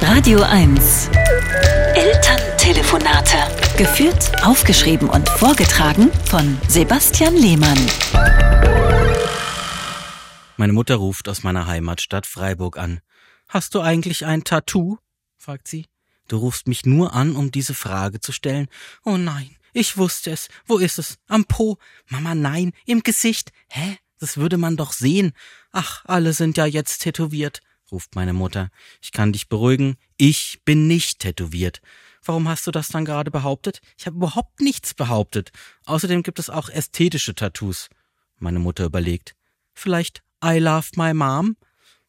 Radio 1. Elterntelefonate. Geführt, aufgeschrieben und vorgetragen von Sebastian Lehmann. Meine Mutter ruft aus meiner Heimatstadt Freiburg an. Hast du eigentlich ein Tattoo? fragt sie. Du rufst mich nur an, um diese Frage zu stellen. Oh nein, ich wusste es. Wo ist es? Am Po. Mama, nein, im Gesicht. Hä? Das würde man doch sehen. Ach, alle sind ja jetzt tätowiert, ruft meine Mutter. Ich kann dich beruhigen, ich bin nicht tätowiert. Warum hast du das dann gerade behauptet? Ich habe überhaupt nichts behauptet. Außerdem gibt es auch ästhetische Tattoos. Meine Mutter überlegt. Vielleicht I love my mom?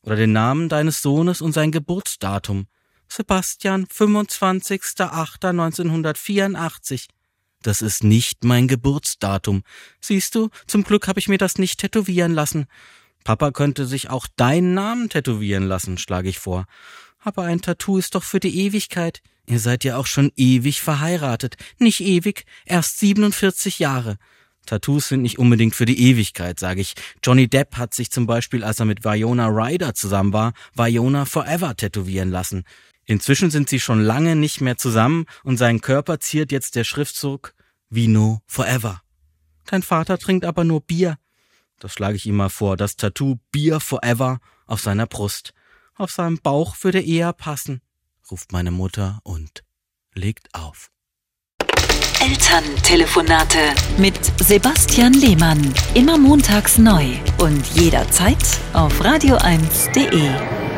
Oder den Namen deines Sohnes und sein Geburtsdatum. Sebastian, 25.08.1984. Das ist nicht mein Geburtsdatum. Siehst du, zum Glück habe ich mir das nicht tätowieren lassen. Papa könnte sich auch deinen Namen tätowieren lassen, schlage ich vor. Aber ein Tattoo ist doch für die Ewigkeit. Ihr seid ja auch schon ewig verheiratet. Nicht ewig, erst 47 Jahre. Tattoos sind nicht unbedingt für die Ewigkeit, sage ich. Johnny Depp hat sich zum Beispiel, als er mit Viona Ryder zusammen war, Viona Forever tätowieren lassen. Inzwischen sind sie schon lange nicht mehr zusammen und seinen Körper ziert jetzt der Schriftzug Vino Forever. Dein Vater trinkt aber nur Bier. Das schlage ich ihm mal vor, das Tattoo Bier Forever auf seiner Brust. Auf seinem Bauch würde eher passen, ruft meine Mutter und legt auf. Elterntelefonate mit Sebastian Lehmann. Immer montags neu und jederzeit auf radio1.de.